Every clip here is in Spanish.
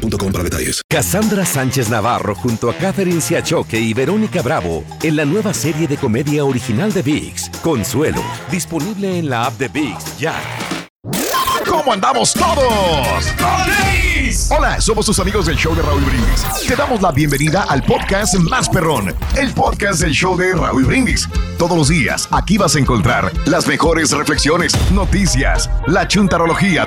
boostmobile.com para detalles. Cassandra Sánchez Navarro junto a Catherine Siachoque y Verónica Bravo en la nueva serie de comedia original de VIX, Consuelo, disponible en la app de VIX ya. ¿Cómo andamos todos? Hola, somos tus amigos del show de Raúl Brindis. Te damos la bienvenida al podcast Más Perrón, el podcast del show de Raúl Brindis. Todos los días aquí vas a encontrar las mejores reflexiones, noticias, la chuntarología,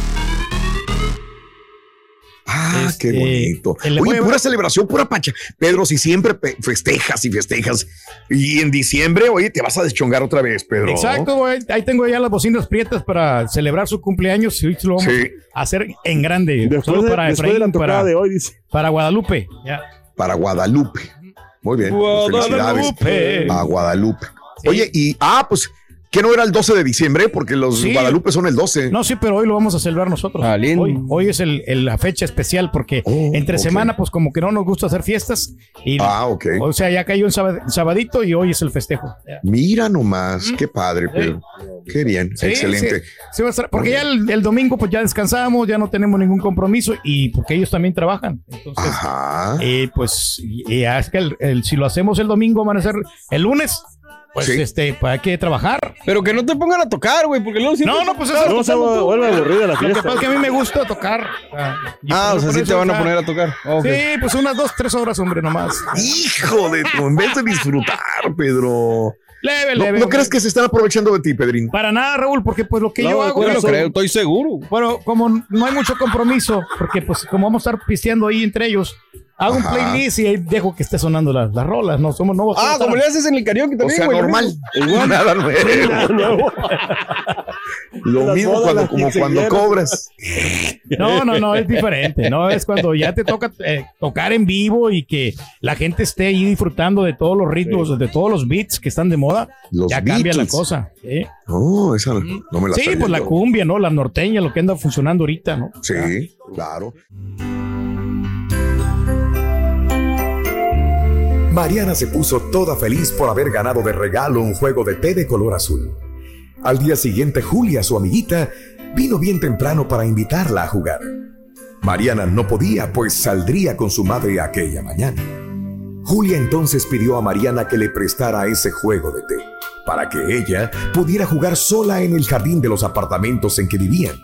Ah, qué Este, bonito. Oye, pura celebración, pura pancha. Pedro, si siempre festejas y festejas. Y en diciembre, oye, te vas a deschongar otra vez, Pedro. Exacto, güey. Ahí tengo ya las bocinas prietas para celebrar su cumpleaños y hoy lo vamos Sí. a hacer en grande. Después Solo de- para después de la para, de hoy, dice. para Guadalupe. Ya. Para Guadalupe. Muy bien. Guadalupe. Felicidades a Guadalupe. Oye, y, ah, pues, ¿qué no era el 12 de diciembre? Porque los Sí. Guadalupe son el 12. No, sí, pero hoy lo vamos a celebrar nosotros. Hoy, hoy es el- el- la fecha especial porque entre Oh, ok. semana, pues como que no nos gusta hacer fiestas. Y, Ah, ok. O sea, ya cayó un sábado- sabadito y hoy es el festejo. Mira nomás, qué padre, Pedro. Qué bien, Sí, excelente. sí, sí va a estar- porque ya el, el domingo pues ya descansamos, ya no tenemos ningún compromiso y porque ellos también trabajan. Entonces, Ajá. eh, pues y, y es que el- el- si lo hacemos el domingo van a ser el lunes, pues Sí. este, pues hay que trabajar. Pero que no te pongan a tocar, güey, porque luego siempre- No, no, pues eso No, se vuelve aburrida la Lo que fiesta. pasa es que a mí me gusta tocar. Ah, Ah, o sea, sí te van a poner a tocar. Sí, pues unas dos, tres horas, hombre, nomás. Hijo de tu, en vez de disfrutar, Pedro. Leve, ¿No, leve. ¿no crees que se están aprovechando de ti, Pedrín? Para nada, Raúl, porque pues lo que No, yo hago. yo lo creo, estoy seguro. Bueno, como no hay mucho compromiso, porque pues como vamos a estar pisteando ahí entre ellos, hago un playlist y ahí dejo que esté sonando las, las rolas, no somos nuevos. Ah, como le haces en el karaoke también, sea, güey. lo normal. Igual. Nada nuevo. Lo Las mismo cuando, como cuando cobras. No, no, no, es diferente. No es cuando ya te toca eh, tocar en vivo y que la gente esté ahí disfrutando de todos los ritmos, de todos los beats que están de moda. Los ya cambia la cosa. ¿sí? No, esa no me la Sí, pues la cumbia, ¿no? La norteña, lo que anda funcionando ahorita, ¿no? Sí, claro. Mariana se puso toda feliz por haber ganado de regalo un juego de té de color azul. Al día siguiente, Julia, su amiguita, vino bien temprano para invitarla a jugar. Mariana no podía, pues saldría con su madre aquella mañana. Julia entonces pidió a Mariana que le prestara ese juego de té, para que ella pudiera jugar sola en el jardín de los apartamentos en que vivían.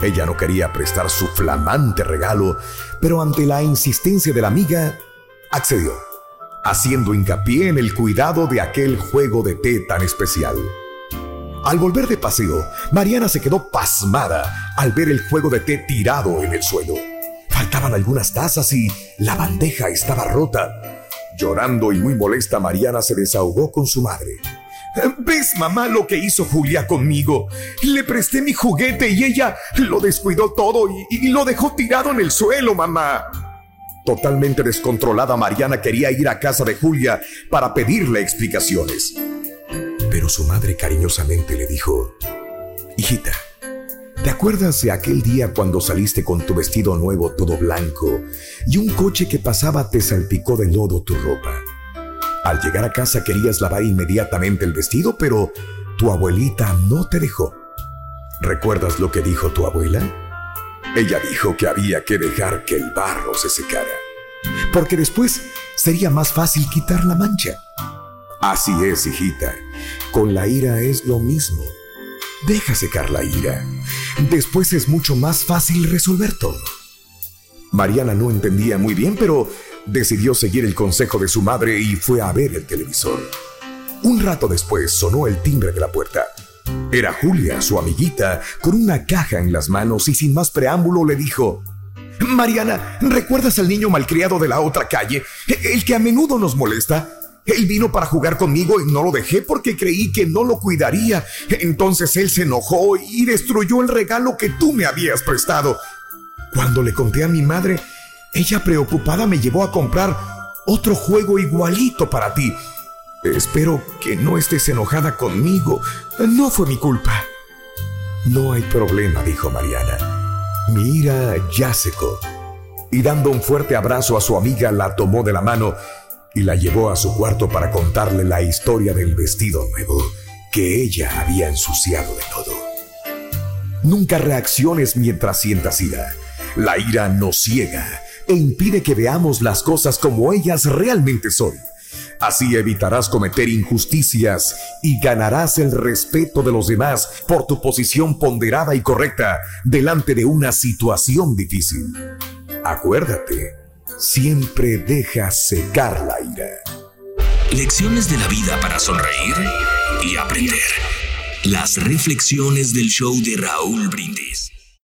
Ella no quería prestar su flamante regalo, pero ante la insistencia de la amiga, accedió, haciendo hincapié en el cuidado de aquel juego de té tan especial. Al volver de paseo, Mariana se quedó pasmada al ver el juego de té tirado en el suelo. Faltaban algunas tazas y la bandeja estaba rota. Llorando y muy molesta, Mariana se desahogó con su madre. ¿Ves, mamá, lo que hizo Julia conmigo? Le presté mi juguete y ella lo descuidó todo y, lo dejó tirado en el suelo, mamá. Totalmente descontrolada, Mariana quería ir a casa de Julia para pedirle explicaciones. Pero su madre cariñosamente le dijo, Hijita, ¿te acuerdas de aquel día cuando saliste con tu vestido nuevo todo blanco y un coche que pasaba te salpicó de lodo tu ropa? Al llegar a casa querías lavar inmediatamente el vestido, pero tu abuelita no te dejó. ¿Recuerdas lo que dijo tu abuela? Ella dijo que había que dejar que el barro se secara, porque después sería más fácil quitar la mancha. Así es, hijita. Con la ira es lo mismo. Deja secar la ira. Después es mucho más fácil resolver todo. Mariana no entendía muy bien, pero decidió seguir el consejo de su madre y fue a ver el televisor. Un rato después sonó el timbre de la puerta. Era Julia, su amiguita, con una caja en las manos y sin más preámbulo le dijo, Mariana, ¿recuerdas al niño malcriado de la otra calle? El que a menudo nos molesta. Él vino para jugar conmigo y no lo dejé porque creí que no lo cuidaría. Entonces él se enojó y destruyó el regalo que tú me habías prestado. Cuando le conté a mi madre, ella preocupada me llevó a comprar otro juego igualito para ti. Espero que no estés enojada conmigo. No fue mi culpa. No hay problema, dijo Mariana. Mi ira ya secó. Y dando un fuerte abrazo a su amiga, la tomó de la mano y la llevó a su cuarto para contarle la historia del vestido nuevo que ella había ensuciado de todo. Nunca reacciones mientras sientas ira. La ira nos ciega e impide que veamos las cosas como ellas realmente son. Así evitarás cometer injusticias y ganarás el respeto de los demás por tu posición ponderada y correcta delante de una situación difícil. Acuérdate, siempre deja secar la ira. Lecciones de la vida para sonreír y aprender. Las reflexiones del show de Raúl Brindis.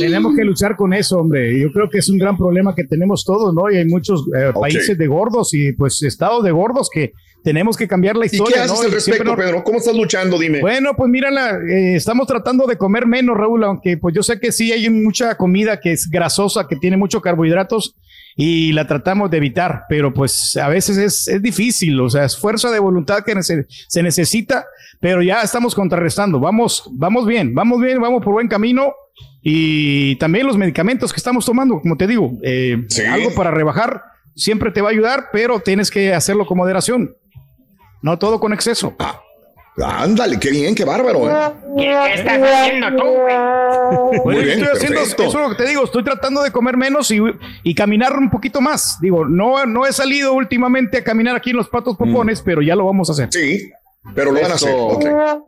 Tenemos que luchar con eso, hombre. Yo creo que es un gran problema que tenemos todos, ¿no? Y hay muchos eh, países de gordos y pues estados de gordos que tenemos que cambiar la ¿Y historia. qué haces ¿no? al Y respecto, Pedro? ¿Cómo estás luchando? Dime. Bueno, pues mírala, eh, estamos tratando de comer menos, Raúl, aunque pues yo sé que sí hay mucha comida que es grasosa, que tiene muchos carbohidratos y la tratamos de evitar, pero pues a veces es, es difícil, o sea, es fuerza de voluntad que nece- se necesita, pero ya estamos contrarrestando, vamos, vamos bien, vamos bien, vamos por buen camino y también los medicamentos que estamos tomando, como te digo, eh, Sí. algo para rebajar siempre te va a ayudar, pero tienes que hacerlo con moderación, no todo con exceso. Ah, ándale, qué bien, qué bárbaro. ¿eh? ¿Qué estás haciendo tú, güey? Muy bien, estoy haciendo, perfecto. eso es lo que te digo, estoy tratando de comer menos y, y caminar un poquito más. Digo, no, no he salido últimamente a caminar aquí en los patos popones, pero ya lo vamos a hacer. Mm. Sí, pero lo van a hacer. Eso.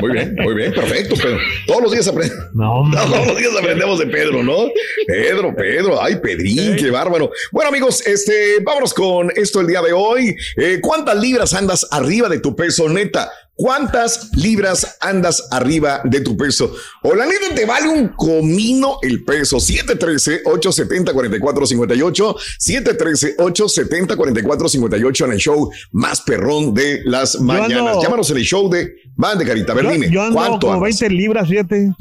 Muy bien, muy bien, perfecto, Pedro. Todos los días aprendemos. No, Todos los días aprendemos de Pedro, ¿no? Pedro, Pedro, ay, Pedrín, qué bárbaro. Bueno, amigos, este, vámonos con esto el día de hoy. Eh, ¿Cuántas libras andas arriba de tu peso, neta? ¿Cuántas libras andas arriba de tu peso? O la neta te vale un comino el peso. 713-870-4458. 713-870-4458 en el show más perrón de las mañanas. ando- Llámanos en el show de. Van de carita, a ver, yo, dime. yo ando ¿Cuánto como andas? 20 libras, fíjate.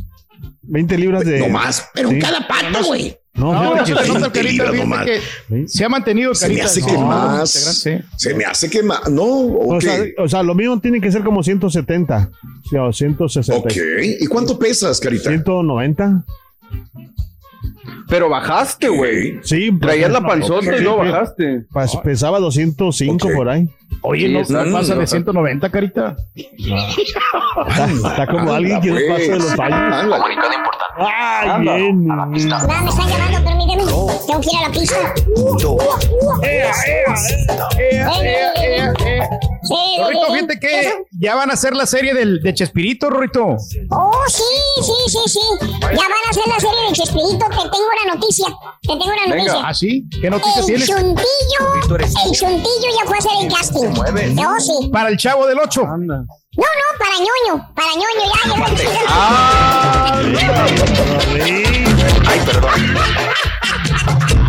20 libras de. No más. Pero Sí. en cada pata, güey. No, No, nota, 20 Carita, que se ha mantenido, Se me hace que no, más. sí. Se me hace que más. No, O, ok. sea, o sea, lo mismo tiene que ser como 170. Sí, o 160. Ok. ¿Y cuánto pesas, Carita? 190. Pero bajaste, güey. Sí, Traías la no, panzota y luego bajaste. Pues pesaba 205 Ok. por ahí. Oye, Sí, no, está- no pasa de no, 190, Carita. Está, está como alguien que no Pues, pasa de los años. ándale. ¡Ay, Anda. bien! No, me están llamando, permíteme. Tengo que ir a la pista. Sí, Rorrito, fíjate que ya van a hacer la serie del, de Chespirito, Rorrito. Oh, sí, sí, sí, sí. Ya van a hacer la serie de Chespirito. Te tengo una noticia. Te tengo una Venga. noticia. ¿Ah, sí? ¿Qué noticia El tienes? chuntillo, el chuntillo ya fue a hacer el casting. No, sí. Para el Chavo del 8. Anda. No, no, para ñoño. Para ñoño, ya llegó el chuntillo. Ah. Ay, perdón.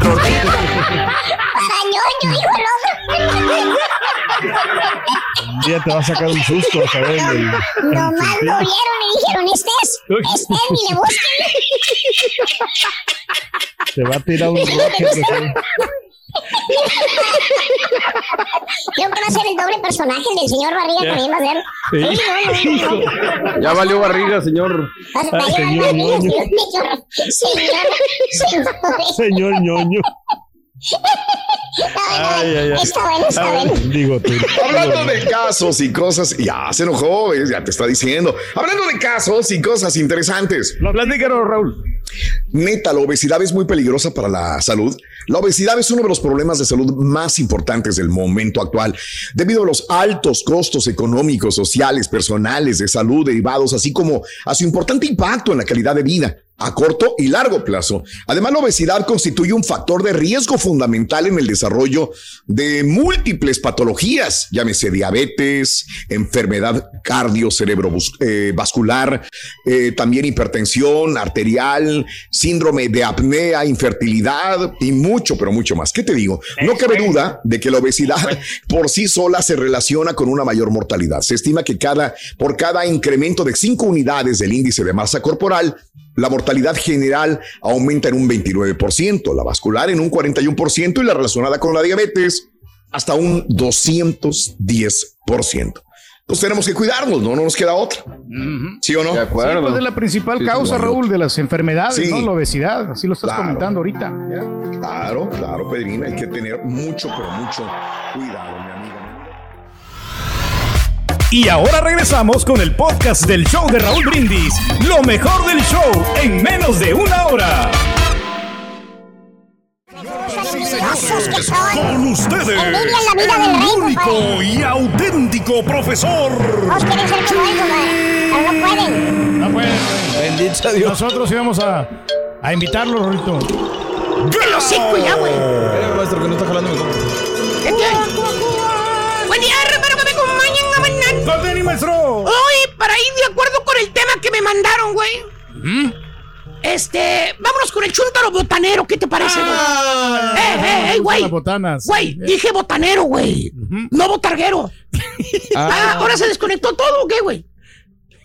Para ñoño, dijo el otro. Un día te va a sacar un susto, ¿sabes? Nomás lo vieron y dijeron, este es, este es, ni le busquen. Te va a tirar un rocket. Así. Creo que va a ser el doble personaje el del señor Barriga también va a ser. Sí, no, no, no. Ya valió barriga, señor. Va a- va a llevar señor ñoño. señor, señor, señor. Señor ñoño. Ay, ay, ay. Está bueno, está bueno. Digo tú. Hablando de casos y cosas, ya se enojó, ya te está diciendo. Hablando de casos y cosas interesantes. Platícanos, Raúl. Neta, la obesidad es muy peligrosa para la salud. La obesidad es uno de los problemas de salud más importantes del momento actual, debido a los altos costos económicos, sociales, personales, de salud derivados, así como a su importante impacto en la calidad de vida a corto y largo plazo. Además, la obesidad constituye un factor de riesgo fundamental en el desarrollo de múltiples patologías, llámese diabetes, enfermedad cardio-cerebrovascular, eh, también hipertensión arterial, síndrome de apnea, infertilidad y mucho, pero mucho más. ¿Qué te digo? No cabe duda de que la obesidad por sí sola se relaciona con una mayor mortalidad. Se estima que cada, por cada incremento de 5 unidades del índice de masa corporal, la mortalidad general aumenta en un 29%, la vascular en un 41% y la relacionada con la diabetes hasta un 210%. Entonces tenemos que cuidarnos, no, no nos queda otra. ¿Sí o no? De acuerdo. Sí, pues es la principal Sí, causa. Raúl, de las enfermedades, Sí. ¿no? La obesidad, así lo estás Claro. comentando ahorita. Ya. Claro, claro, Pedrina, hay que tener mucho, pero mucho cuidado. Y ahora regresamos con el podcast del show de Raúl Brindis. Lo mejor del show en menos de una hora. Con ustedes, el único y auténtico profesor. No pueden. No pueden. Bendito sea Dios. Nosotros íbamos a, a invitarlo, Rorito. ¡Que los cinco ya, güey! maestro, que no está jalando ¿Qué tiene? Bailar. ¡No tenis, maestro! Hoy, para ir de acuerdo con el tema que me mandaron, güey. Este, vámonos con el chúntaro botanero, ¿qué te parece, güey? Ah, ¡Eh, eh, eh, güey! Botanas. Güey, dije botanero, güey. No botarguero. Ah, ahora se desconectó todo, ¿o qué, güey?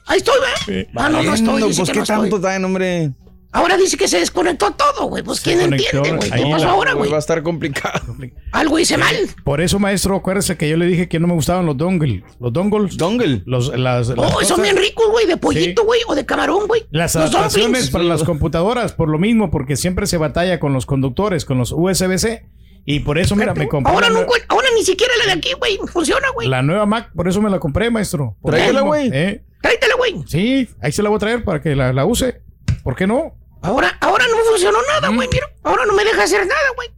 Ahí estoy, güey. Ah, no, no estoy. Pues qué no estoy. tanto traen, hombre. Ahora dice que se desconectó todo, güey. Pues quién conectó, entiende, güey. ¿Qué pasó ahora, güey? Va a estar complicado. Algo hice mal. Por eso, maestro, acuérdese que yo le dije que no me gustaban los dongles. Los dongles. Dongle. Los, las, las Oh, cosas- son bien ricos, güey, de pollito, güey, o de camarón, güey. Las Los adaptaciones dumplings. para las computadoras, por lo mismo, porque siempre se batalla con los conductores, con los USB-C. Y por eso, mira, me compré Ahora, no, ahora ni siquiera la de aquí, güey, funciona, güey. la nueva Mac, por eso me la compré, maestro. Mismo, güey. ¿eh? Tráetela, güey. Sí, ahí se la voy a traer para que la, la use. ¿Por qué no? Ahora, ahora no funcionó nada, güey, mira. Ahora no me deja hacer nada, güey.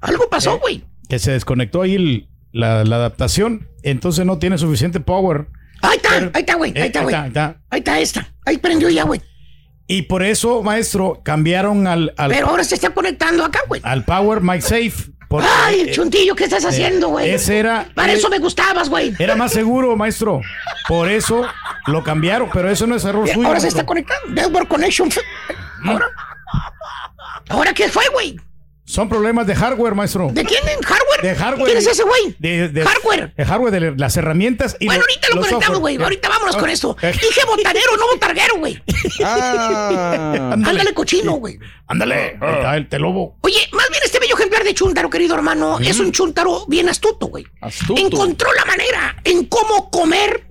Algo pasó, güey. Que se desconectó ahí el- la, la adaptación, entonces no tiene suficiente power. Ahí está, ahí está, güey, Eh, ahí está, güey. ahí está. Ahí está esta. Ahí prendió ya, güey. Y por eso, maestro, cambiaron al, al, Pero ahora se está conectando acá, güey. al Power MySafe. porque, Ay, eh, chuntillo, ¿qué estás haciendo, güey? ese era- Para eso me gustabas, güey. Era más seguro, maestro. Por eso lo cambiaron, pero eso no es error suyo. Ahora se está conectando. Network connection. Ahora. ¿Ahora qué fue, güey? Son problemas de hardware, maestro. ¿De quién? ¿Hardware? De hardware. ¿Quién es ese güey? De, de- Hardware. De hardware, de las herramientas y Bueno, lo- ahorita lo los conectamos, güey. Ahorita vámonos con esto. Eh, Dije botanero, no botarguero, güey. Ah. Ándale cochino, güey. Ándale, está el telobo. Oye, más bien este bello ejemplar de chúntaro, querido hermano, es un chúntaro bien astuto, güey. Astuto. Encontró la manera en cómo comer.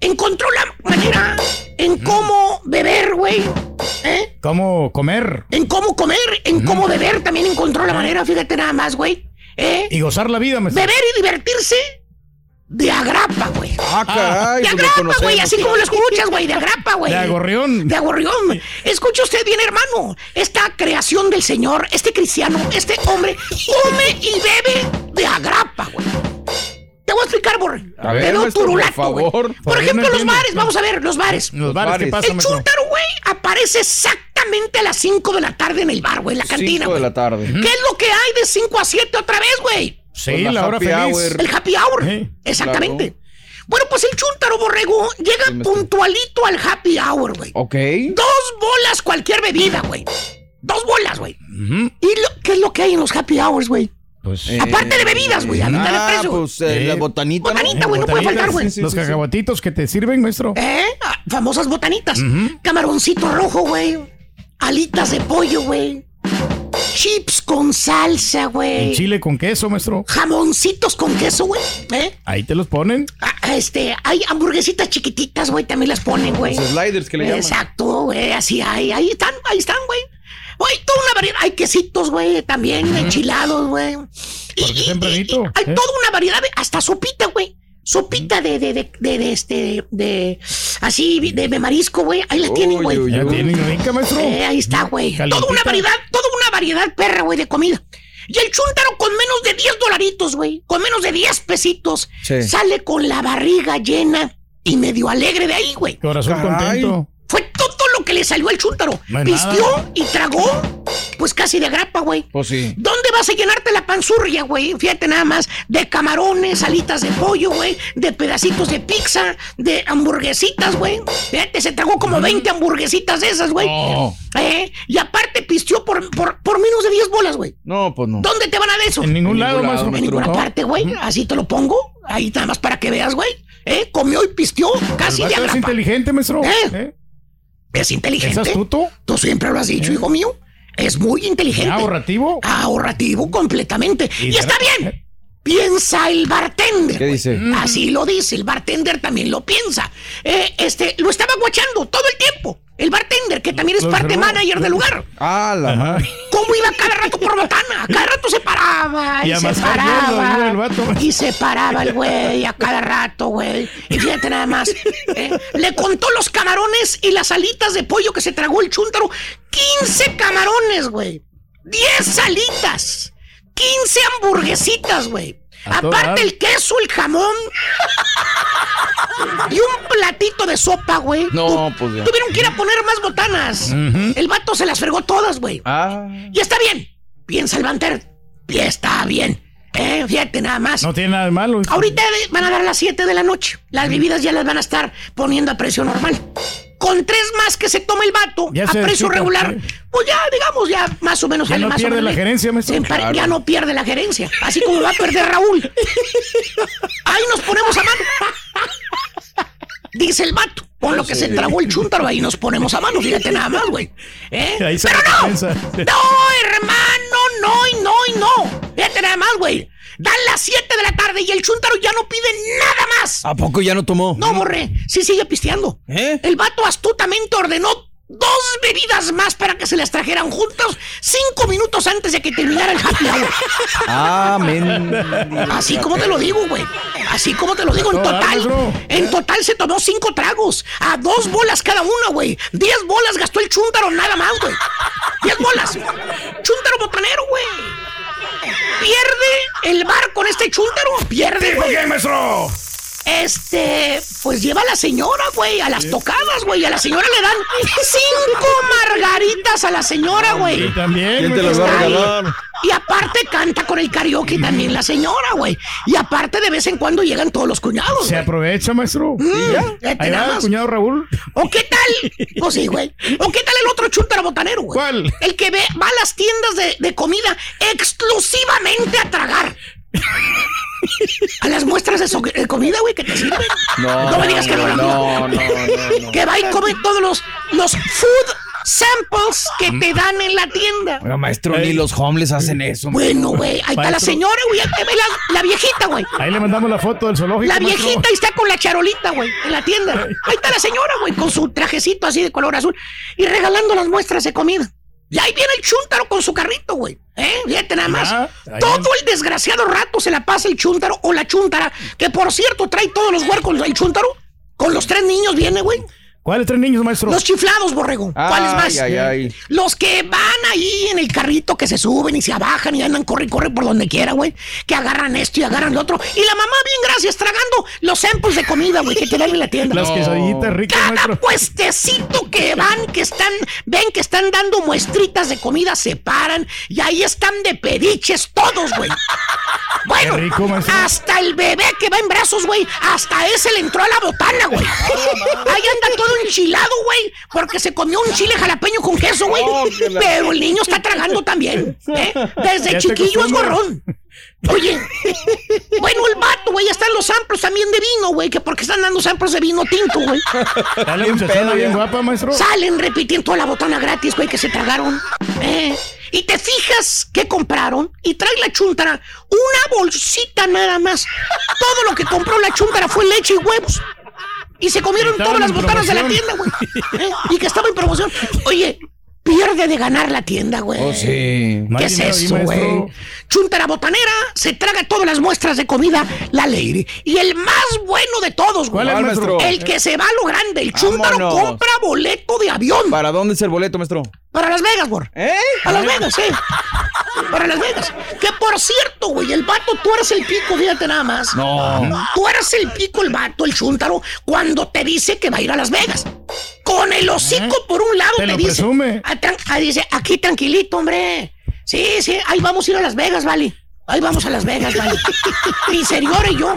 Encontró la manera en cómo beber, güey. ¿Eh? ¿Cómo comer En cómo comer, en cómo beber también encontró la manera, fíjate nada más, güey. ¿Eh? y gozar la vida, maestro? Beber y divertirse de agrapa, güey. Ah, caray. De pues agrapa, conocemos. güey, así como lo escuchas, güey, de agrapa, güey. De agorrión. De agorrión. Escuche usted bien, hermano. Esta creación del Señor, este cristiano, este hombre, come y bebe de agrapa, güey. Explicar, por A ver, Te maestro, por turulato, favor. Por Porque ejemplo, no los bares, vamos a ver, los bares. Los bares, ¿qué bares. pasa, El chúntaro, güey, aparece exactamente a las 5 de la tarde en el bar, güey, en la cantina. Cinco de güey. la tarde. ¿Qué es lo que hay de 5 a 7 otra vez, güey? Sí, Pues la la hora happy feliz. hour. El happy hour. Sí, Exactamente. Bueno, pues el chúntaro borrego llega Sí, puntualito al happy hour, güey. Ok. Dos bolas cualquier bebida, güey. Dos bolas, güey. Ujú. ¿Y lo- qué es lo que hay en los happy hours, güey? Pues, Aparte de bebidas, güey, a mitad de Ah, precio. pues eh, Eh, la botanita. ¿no? botanita, güey, no puede faltar, güey. Los cacahuatitos que te sirven, maestro. ¿Eh? Ah, Famosas botanitas. Camaroncito rojo, güey. Alitas de pollo, güey. Chips con salsa, En güey. chile con queso, maestro. Jamoncitos con queso, güey. ¿Eh? Ahí te los ponen. Ah, Este, hay hamburguesitas chiquititas, güey, también las ponen, güey. Los sliders que le llaman. Exacto, güey, así hay, ahí están, ahí están, güey. Güey, toda una variedad, hay quesitos, güey, también enchilados, güey. Porque y- tempranito. Hay ¿eh? toda una variedad, de, hasta sopita, güey. Sopita de, de, de, de, de este, de, así, de, de marisco, güey. Ahí la tienen, güey. Uy. tienen rica, maestro. Eh, ahí está, güey. Toda una variedad, toda una variedad perra, güey, de comida. Y el chúntaro con menos de 10 dolaritos, güey. Con menos de 10 pesitos. Sí. Sale con la barriga llena y medio alegre de ahí, güey. Corazón Caray. contento. Lo que le salió al chúntaro. No Pistió nada. y tragó, pues casi de grapa, güey. Pues sí. ¿Dónde vas a llenarte la panzurria, güey? Fíjate nada más, de camarones, alitas de pollo, güey, de pedacitos de pizza, de hamburguesitas, güey. Fíjate, se tragó como 20 hamburguesitas de esas, güey. No. ¿Eh? Y aparte pistió por, por, por menos de 10 bolas, güey. No, pues no. ¿Dónde te van a dar eso? En ningún lado, ningún lado, maestro. En ninguna parte, güey. Así te lo pongo. Ahí nada más para que veas, güey. ¿Eh? Comió y pistió casi de vato es agrapa. inteligente, maestro. ¿Eh? ¿Eh? Es ¿Es inteligente. astuto? Tú siempre lo has dicho, hijo mío. Es muy inteligente. ¿Ahorrativo? Ahorrativo completamente. Y está bien. Piensa el bartender. ¿Qué dice? Así lo dice, el bartender también lo piensa. Eh, este, lo estaba guachando todo el tiempo. El bartender, que también es Lo parte manager del lugar. Ah, la Ajá. madre. ¿Cómo iba cada rato por botana? Cada rato se paraba y, se paraba. iba el vato. Y se paraba el güey a cada rato, güey. Y fíjate nada más. ¿eh? Le contó los camarones y las alitas de pollo que se tragó el chúntaro. 15 camarones, güey. 10 alitas. 15 hamburguesitas, güey. Aparte el queso, el jamón. y un platito de sopa, güey. No, pues ya. Tuvieron que ir a poner más botanas. El vato se las fregó todas, güey. Ah. Y está bien. Piensa el banter. Y está bien. Eh, fíjate nada más. No tiene nada de malo. Ahorita van a dar las 7 de la noche. Las bebidas ya las van a estar poniendo a precio normal. Con tres más que se tome el vato Ya a precio regular, sí. pues ya, digamos, ya más o menos Ya sale no más o pierde menos la gerencia, maestro. Claro. Ya no pierde la gerencia. Así como va a perder Raúl. Ahí nos ponemos a mano. Dice el vato. Con lo que se tragó el chúntaro, ahí nos ponemos a mano. Fíjate nada más, güey. ¿Eh? Pero no. No, hermano, no y no y no. Fíjate nada más, güey. Dan las 7 de la tarde y el chúntaro ya no pide nada más. ¿A poco ya no tomó? No, borré. Sí sigue pisteando. ¿Eh? El vato astutamente ordenó dos bebidas más para que se las trajeran juntos cinco minutos antes de que terminara el happy hour. Ah. Así como te lo digo, güey. Así como te lo digo, en total. En total se tomó cinco tragos. A dos bolas cada una, güey. Diez bolas gastó el chúntaro nada más, güey. Diez bolas. Chúntaro botanero, güey. Pierde el bar con este chúntaro. Pierde, ¿Por qué, maestro? Este, pues lleva a la señora, güey, a las tocadas, güey. A la señora le dan cinco margaritas a la señora, güey. Y también. ¿Quién te las va a Está ahí. regalar? Y aparte canta con el karaoke también la señora, güey. Y aparte de vez en cuando llegan todos los cuñados. Se aprovecha, maestro. Mm, Ahí va el cuñado Raúl. ¿O qué tal? Pues sí, güey. ¿O qué tal el otro chúntaro botanero, güey? ¿Cuál? El que ve, va a las tiendas de, de comida exclusivamente a tragar. A las muestras de, so- de comida, güey, que te sirven. No, No me digas que no, no, no, no. Que va y come todos los, los food samples que te dan en la tienda. Pero maestro, ni los homeless hacen eso. Bueno, güey, ahí está la señora, güey, ahí ve la, la viejita, güey. Ahí le mandamos la foto del zoológico. La maestro. viejita ahí está con la charolita, güey, en la tienda. Ahí está la señora, güey, con su trajecito así de color azul y regalando las muestras de comida. Y ahí viene el chúntaro con su carrito, güey. ¿Eh? Fíjate nada más. Todo el desgraciado rato se la pasa el chúntaro o la chúntara, que por cierto trae todos los huercos el chúntaro. Con los tres niños viene, güey. ¿Cuáles tres niños, maestro? Los chiflados, borrego. ¿Cuáles más? Ay, ay, ay. Los que van ahí en el carrito que se suben y se abajan y andan corre y corre por donde quiera, güey. Que agarran esto y agarran lo otro. Y la mamá, bien gracias, tragando los samples de comida, güey, que te dan en la tienda. Las quesadillitas ricas, Cada maestro. puestecito que van, que están, ven que están dando muestritas de comida, se paran y ahí están de pediches todos, güey. Bueno, rico, hasta el bebé que va en brazos, güey, hasta ese le entró a la botana, güey. Ahí anda todo enchilado, güey, porque se comió un chile jalapeño con queso, güey. Oh, la- Pero el niño está tragando también, ¿eh? Desde chiquillo es gorrón. Oye, bueno, el vato, güey, ya están los samples también de vino, güey, que porque están dando samples de vino tinto, güey. Dale, muchachona bien guapa, maestro. Salen repitiendo toda la botana gratis, güey, que se tragaron. Eh, y te fijas que compraron y trae la chuntara una bolsita nada más. Todo lo que compró la chuntara fue leche y huevos. Y se comieron todas las botanas de la tienda, güey. Eh, Y que estaba en promoción. Oye, pierde de ganar la tienda, güey. Oh, sí. ¿Qué es eso, güey? Chuntara botanera se traga todas las muestras de comida, la ley. Y el más bueno de todos, güey. ¿Cuál es, maestro? El que se va a lo grande. El chúntaro Vámonos. compra boleto de avión. ¿Para dónde es el boleto, maestro? Para Las Vegas, güey. ¿Eh? A Las Vegas, sí. Para Las Vegas. Que por cierto, güey, el vato tuerce el pico, fíjate nada más. No. Tuerce el pico el vato, el chúntaro, cuando te dice que va a ir a Las Vegas. Con el hocico por un lado Te te, lo dice. presume. Ah, ah, dice, aquí tranquilito, hombre. Sí, sí, ahí vamos a ir a Las Vegas, vale. Ahí vamos a Las Vegas, vale. Mi señor y yo.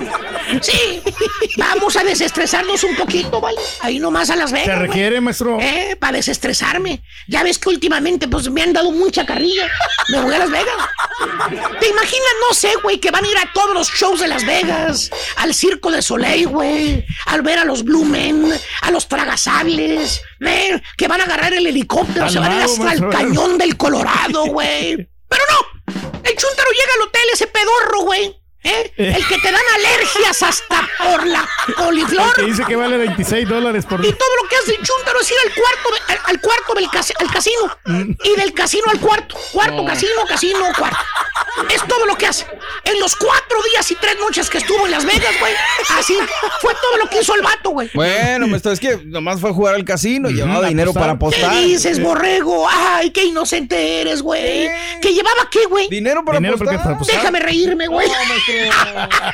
Sí, vamos a desestresarnos un poquito, vale. Ahí nomás a Las Vegas. Se requiere, maestro. Eh, para desestresarme. Ya ves que últimamente pues me han dado mucha carrilla. Me voy a Las Vegas. ¿Te imaginas, no sé, güey, que van a ir a todos los shows de Las Vegas? Al Circo de Soleil, güey. Al ver a los Blue Men, a los Tragasables. eh, que van a agarrar el helicóptero, Al se van a ir hasta maestro. el cañón del Colorado, güey. Pero no. El chuntaro llega al hotel, ese pedorro, güey. ¿Eh? El que te dan alergias hasta por la coliflor. Que dice que vale 26 dólares por Y todo lo que hace el chúntaro es ir al cuarto, al, al cuarto del casi- al casino. Y del casino al cuarto. Cuarto, casino, casino, cuarto. Es todo lo que hace. En los cuatro días y tres noches que estuvo en Las Vegas, güey. Así fue todo lo que hizo el vato, güey. Bueno, maestro, es que nomás fue a jugar al casino y llevaba dinero para ¿Qué apostar. dices, borrego? Ay, qué inocente eres, güey. ¿Que llevaba qué, güey? Dinero para Dinero apostar. para apostar. Déjame reírme, güey. Yeah.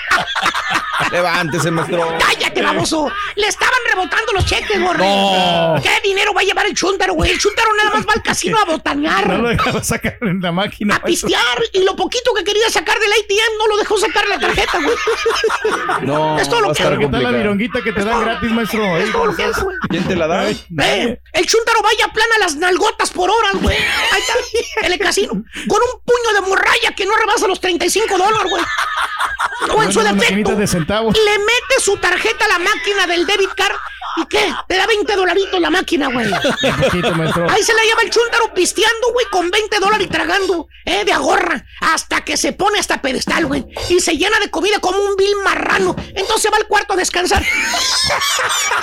Levántese, maestro. Cállate, baboso. Le estaban rebotando los cheques, borrego. No. ¿Qué dinero va a llevar el chúntaro, güey? El chúntaro nada más va al casino a botanear. No lo dejaba sacar en la máquina. a pistear y lo poquito que quería sacar del ATM no lo dejó sacar la tarjeta, güey. No, Es todo lo que. ¿Qué tal la vironguita que te dan gratis, maestro? Es todo lo que hace, güey. ¿Quién te la da? Eh, el chúntaro vaya plana las nalgotas por horas, güey. Ahí está, en el casino. Con un puño de morralla que no rebasa los 35 dólares, güey. O en su defecto, centavos. le mete su tarjeta a la máquina del debit card. ¿Y qué? Te da 20 dolaritos la máquina, güey. Ahí se la lleva el chúntaro pisteando, güey, con 20 dólares y tragando, eh, de agorra, hasta que se pone hasta pedestal, güey, y se llena de comida como un vil marrano. Entonces va al cuarto a descansar.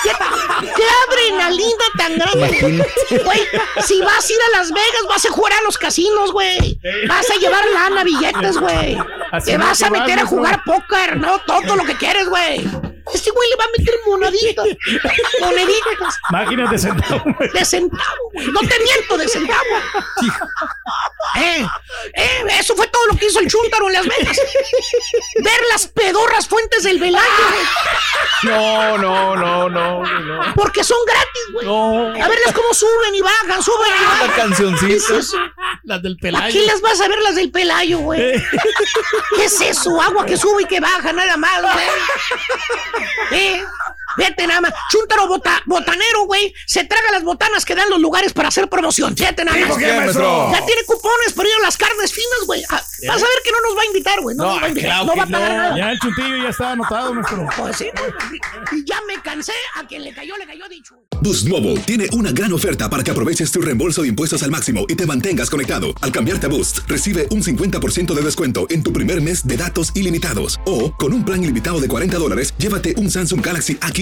¿Qué, qué adrenalina tan grande, güey. Si vas a ir a Las Vegas, vas a jugar a los casinos, güey. Vas a llevar lana, billetes, güey. Te vas a meter a jugar póker, no, todo lo que quieres, güey. Este güey le va a meter moneditas. Moneditas. Máquinas de centavos. De centavo, güey. No te miento, de centavo. Eh, eh, eso fue todo lo que hizo el Chuntaro en Las Vegas. Ver las pedorras fuentes del Velayo, güey. No, no, no, no, no. Porque son gratis, güey. No. A verlas cómo suben y bajan, suben y La bajan. cancioncita. ¿Qué es eso? Las del Aquí pelayo. las vas a ver las del Pelayo, güey. ¿Qué es eso? Agua que sube y que baja, nada más, güey. Yeah. Eh, Fíjate nada más. Chuntaro bota- botanero, güey. Se traga las botanas que dan los lugares para hacer promoción. Fíjate nada más. ¿Por qué, maestro? Ya tiene cupones para ir a las carnes finas, güey. Ah, Vas a ver que no nos va a invitar, güey. No, No, nos va a invitar. claro no que va a pagar no. nada. Ya el chuntillo ya está anotado, maestro. Pues sí, güey. Y ya me cansé. A quien le cayó, le cayó dicho. Boost Mobile tiene una gran oferta para que aproveches tu reembolso de impuestos al máximo y te mantengas conectado. Al cambiarte a Boost, recibe un 50% de descuento en tu primer mes de datos ilimitados. O, con un plan ilimitado de 40 dólares, llévate un Samsung Galaxy A15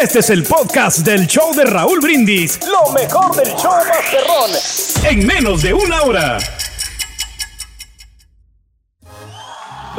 Este es el podcast del show de Raúl Brindis. Lo mejor del show Masterrón. En menos de una hora.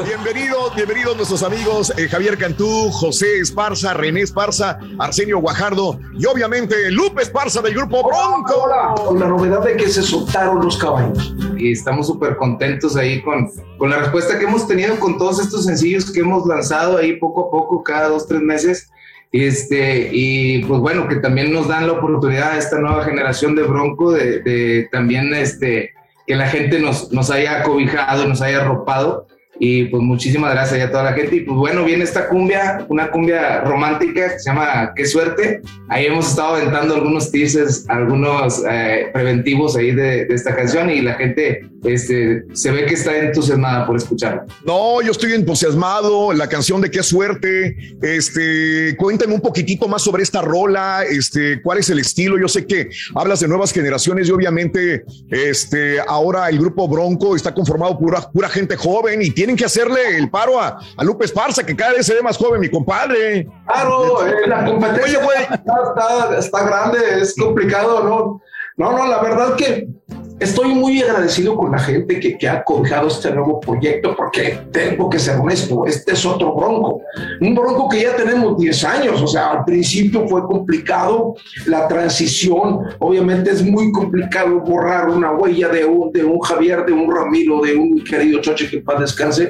Bienvenidos, bienvenidos nuestros amigos eh, Javier Cantú, José Esparza, René Esparza, Arsenio Guajardo y obviamente Lupe Esparza del grupo Bronco. Con la novedad de que se soltaron los caballos. Y estamos súper contentos ahí con, con la respuesta que hemos tenido con todos estos sencillos que hemos lanzado ahí poco a poco, cada dos, tres meses. Este, y pues bueno, que también nos dan la oportunidad a esta nueva generación de Bronco de, de también este, que la gente nos, nos haya cobijado, nos haya arropado. Y pues muchísimas gracias a toda la gente. Y pues bueno, viene esta cumbia, una cumbia romántica que se llama Qué suerte. Ahí hemos estado aventando algunos teasers, algunos eh, preventivos ahí de, de, esta canción y la gente este, se ve que está entusiasmada por escucharla. No, yo estoy entusiasmado. La canción de Qué suerte. Este, cuéntame un poquitito más sobre esta rola. Este, cuál es el estilo. Yo sé que hablas de nuevas generaciones y obviamente este, ahora el grupo Bronco está conformado por pura, pura gente joven y tienen que hacerle el paro a, a Lupe Esparza, que cada vez se ve más joven, mi compadre. Claro, eh, la competencia Oye, está, está, está, grande, es complicado, ¿no? No, no, la verdad que estoy muy agradecido con la gente que, que, ha cobijado este nuevo proyecto porque tengo que ser honesto, este es otro bronco, un bronco que ya tenemos 10 años, o sea, al principio fue complicado la transición, obviamente es muy complicado borrar una huella de un, de un Javier, de un Ramiro, de un querido Choche que para descanse,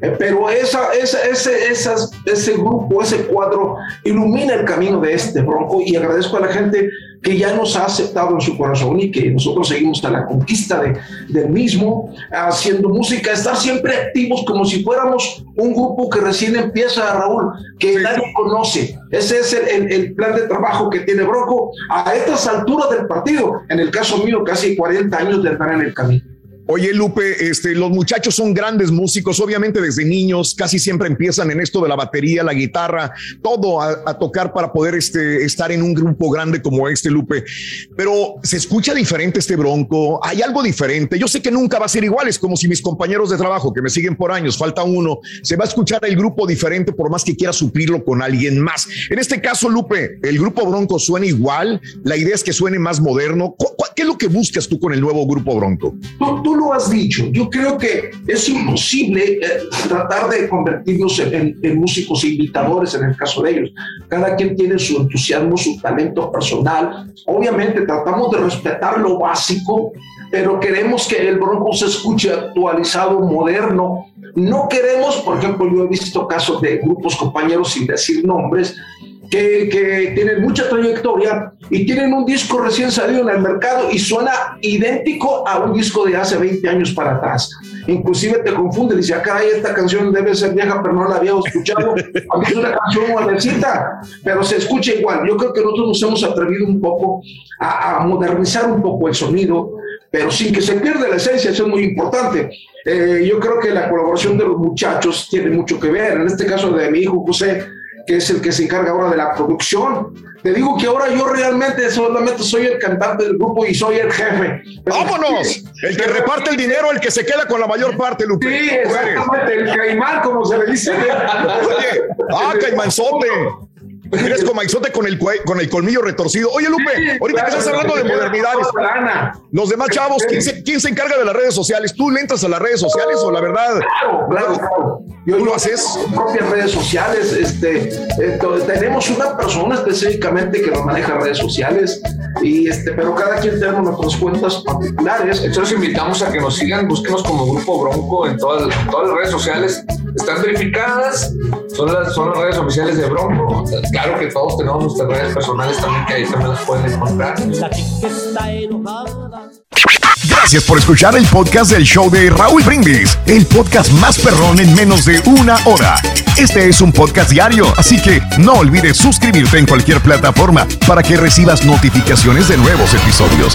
eh, pero esa, esa, ese, esas, ese grupo, ese cuadro ilumina el camino de este bronco y agradezco a la gente que ya nos ha aceptado en su corazón y que nosotros seguimos a la conquista de, del mismo, haciendo música, estar siempre activos como si fuéramos un grupo que recién empieza, Raúl, que sí. nadie conoce. Ese es el, el, el, plan de trabajo que tiene Bronco a estas alturas del partido. En el caso mío, casi 40 años de estar en el camino. Oye, Lupe, este, los muchachos son grandes músicos, obviamente desde niños, casi siempre empiezan en esto de la batería, la guitarra, todo a, tocar para poder este, estar en un grupo grande como este, Lupe. Pero se escucha diferente este bronco, hay algo diferente. Yo sé que nunca va a ser igual, es como si mis compañeros de trabajo que me siguen por años, falta uno, se va a escuchar el grupo diferente por más que quiera suplirlo con alguien más. En este caso, Lupe, el grupo bronco suena igual, la idea es que suene más moderno. ¿Qué es lo que buscas tú con el nuevo grupo bronco? Lo has dicho. Yo creo que es imposible eh, tratar de convertirnos en, en, en, músicos imitadores en el caso de ellos. Cada quien tiene su entusiasmo, su talento personal. Obviamente tratamos de respetar lo básico, pero queremos que el Bronco se escuche actualizado, moderno. No queremos, por ejemplo, yo he visto casos de grupos compañeros sin decir nombres, que, que, tienen mucha trayectoria y tienen un disco recién salido en el mercado y suena idéntico a un disco de hace 20 años para atrás. Inclusive te confunde, dice, acá esta canción debe ser vieja, pero no la había escuchado. A mí es una canción nuevecita, pero se escucha igual. Yo creo que nosotros nos hemos atrevido un poco a, a modernizar un poco el sonido, pero sin que se pierda la esencia, eso es muy importante. Eh, yo creo que la colaboración de los muchachos tiene mucho que ver. En este caso de mi hijo José, que es el que se encarga ahora de la producción. Te digo que ahora yo realmente solamente soy el cantante del grupo y soy el jefe. ¡Vámonos! El que reparte el dinero, el que se queda con la mayor parte, Lupe. Sí, exactamente, el caimán, como se le dice. Oye, ah, caimanzote. Eres como Aizote con el, con el colmillo retorcido. Oye, Lupe, sí, ahorita claro, que estás hablando de modernidades, los demás chavos, ¿quién se, ¿quién se, encarga de las redes sociales? ¿Tú le entras a las redes sociales o la verdad? Claro, claro, claro. Yo, ¿Tú lo haces? propias redes sociales. Este, tenemos una persona específicamente que nos maneja redes sociales, y este, pero cada quien tenemos nuestras cuentas particulares. Entonces invitamos a que nos sigan, búsquenos como Grupo Bronco en todas, todas las redes sociales. Están verificadas, son las, son las redes oficiales de Bronco claro que todos tenemos nuestras redes personales también que ahí también las pueden encontrar. Gracias por escuchar el podcast del show de Raúl Brindis, el podcast más perrón en menos de una hora. Este es un podcast diario, así que no olvides suscribirte en cualquier plataforma para que recibas notificaciones de nuevos episodios.